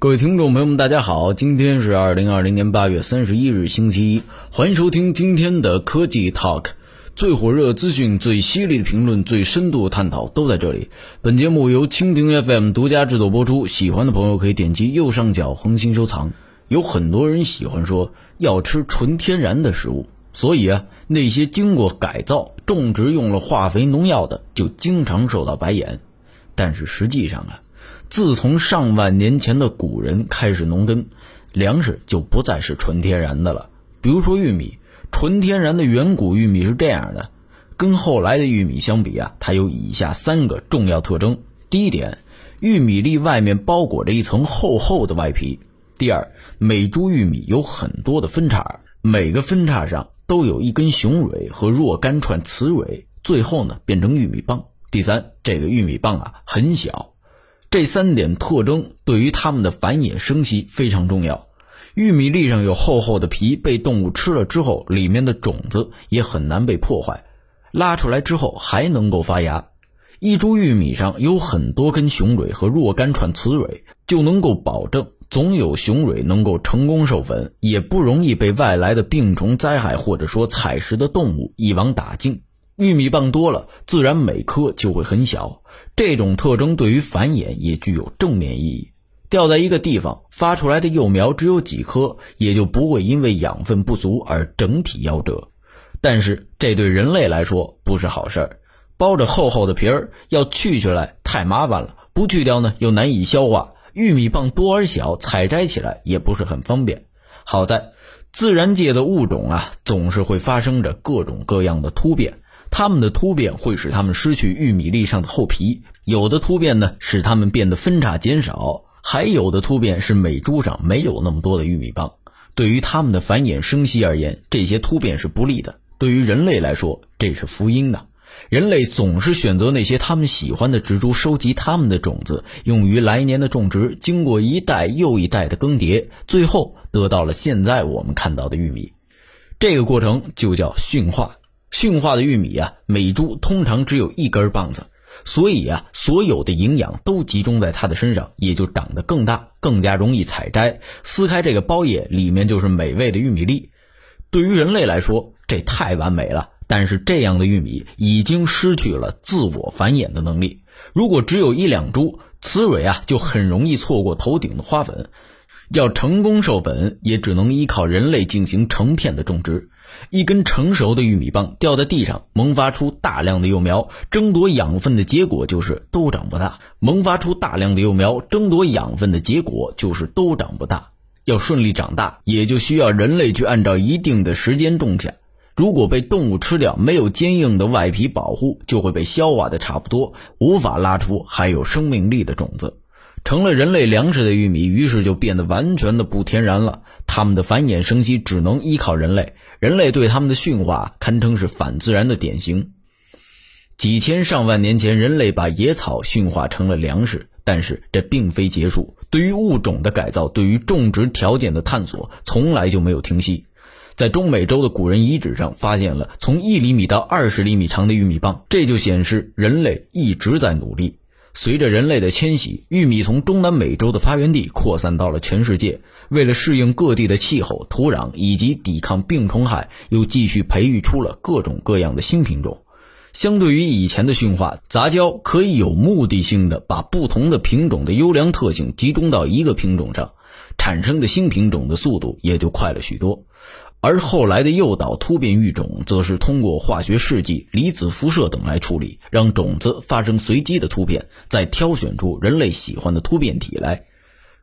各位听众朋友们，大家好，今天是二零二零年八月三十一日，星期一，欢迎收听今天的科技 Talk，最火热资讯、最犀利的评论、最深度的探讨都在这里。本节目由蜻蜓 FM 独家制作播出，喜欢的朋友可以点击右上角红心收藏。有很多人喜欢说要吃纯天然的食物，所以啊，那些经过改造、种植用了化肥、农药的，就经常受到白眼。但是实际上啊。自从上万年前的古人开始农耕，粮食就不再是纯天然的了。比如说玉米，纯天然的远古玉米是这样的，跟后来的玉米相比啊，它有以下三个重要特征：第一点，玉米粒外面包裹着一层厚厚的外皮；第二，每株玉米有很多的分叉，每个分叉上都有一根雄蕊和若干串雌蕊，最后呢变成玉米棒；第三，这个玉米棒啊很小。这三点特征对于它们的繁衍生息非常重要。玉米粒上有厚厚的皮，被动物吃了之后，里面的种子也很难被破坏，拉出来之后还能够发芽。一株玉米上有很多根雄蕊和若干串雌蕊，就能够保证总有雄蕊能够成功授粉，也不容易被外来的病虫灾害或者说采食的动物一网打尽。玉米棒多了，自然每颗就会很小。这种特征对于繁衍也具有正面意义。掉在一个地方发出来的幼苗只有几颗，也就不会因为养分不足而整体夭折。但是这对人类来说不是好事儿。包着厚厚的皮儿，要去下来太麻烦了；不去掉呢，又难以消化。玉米棒多而小，采摘起来也不是很方便。好在自然界的物种啊，总是会发生着各种各样的突变。它们的突变会使它们失去玉米粒上的厚皮，有的突变呢使它们变得分叉减少，还有的突变是美株上没有那么多的玉米棒。对于它们的繁衍生息而言，这些突变是不利的；对于人类来说，这是福音呐。人类总是选择那些他们喜欢的植株，收集它们的种子，用于来年的种植。经过一代又一代的更迭，最后得到了现在我们看到的玉米。这个过程就叫驯化。驯化的玉米啊，每株通常只有一根棒子，所以啊，所有的营养都集中在它的身上，也就长得更大，更加容易采摘。撕开这个包叶，里面就是美味的玉米粒。对于人类来说，这太完美了。但是这样的玉米已经失去了自我繁衍的能力。如果只有一两株，雌蕊啊，就很容易错过头顶的花粉。要成功授粉，也只能依靠人类进行成片的种植。一根成熟的玉米棒掉在地上，萌发出大量的幼苗，争夺养分的结果就是都长不大。萌发出大量的幼苗，争夺养分的结果就是都长不大。要顺利长大，也就需要人类去按照一定的时间种下。如果被动物吃掉，没有坚硬的外皮保护，就会被消化的差不多，无法拉出还有生命力的种子。成了人类粮食的玉米，于是就变得完全的不天然了。它们的繁衍生息只能依靠人类，人类对它们的驯化堪称是反自然的典型。几千上万年前，人类把野草驯化成了粮食，但是这并非结束。对于物种的改造，对于种植条件的探索，从来就没有停息。在中美洲的古人遗址上，发现了从一厘米到二十厘米长的玉米棒，这就显示人类一直在努力。随着人类的迁徙，玉米从中南美洲的发源地扩散到了全世界。为了适应各地的气候、土壤以及抵抗病虫害，又继续培育出了各种各样的新品种。相对于以前的驯化，杂交可以有目的性的把不同的品种的优良特性集中到一个品种上，产生的新品种的速度也就快了许多。而后来的诱导突变育种，则是通过化学试剂、离子辐射等来处理，让种子发生随机的突变，再挑选出人类喜欢的突变体来。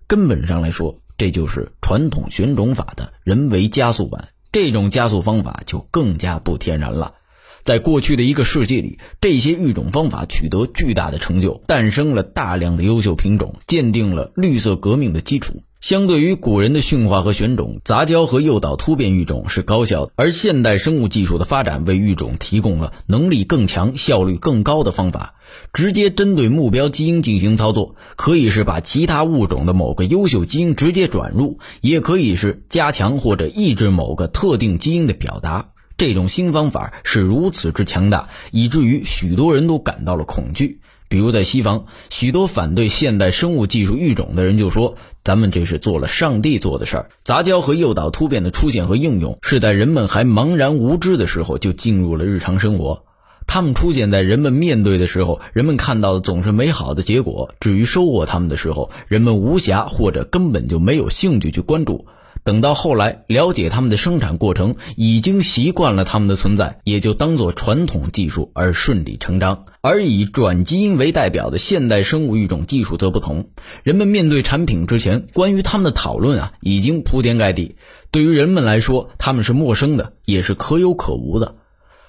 根本上来说，这就是传统选种法的人为加速版。这种加速方法就更加不天然了。在过去的一个世纪里，这些育种方法取得巨大的成就，诞生了大量的优秀品种，奠定了绿色革命的基础。相对于古人的驯化和选种，杂交和诱导突变育种是高效的，而现代生物技术的发展为育种提供了能力更强、效率更高的方法。直接针对目标基因进行操作，可以是把其他物种的某个优秀基因直接转入，也可以是加强或者抑制某个特定基因的表达。这种新方法是如此之强大，以至于许多人都感到了恐惧。比如在西方，许多反对现代生物技术育种的人就说：“咱们这是做了上帝做的事儿。”杂交和诱导突变的出现和应用，是在人们还茫然无知的时候就进入了日常生活。它们出现在人们面对的时候，人们看到的总是美好的结果；至于收获它们的时候，人们无暇或者根本就没有兴趣去关注。等到后来了解他们的生产过程，已经习惯了他们的存在，也就当做传统技术而顺理成章。而以转基因为代表的现代生物育种技术则不同，人们面对产品之前，关于他们的讨论啊，已经铺天盖地。对于人们来说，他们是陌生的，也是可有可无的。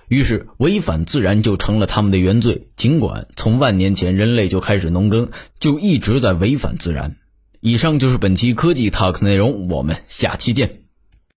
于是，违反自然就成了他们的原罪。尽管从万年前人类就开始农耕，就一直在违反自然。以上就是本期科技 Talk 内容，我们下期见。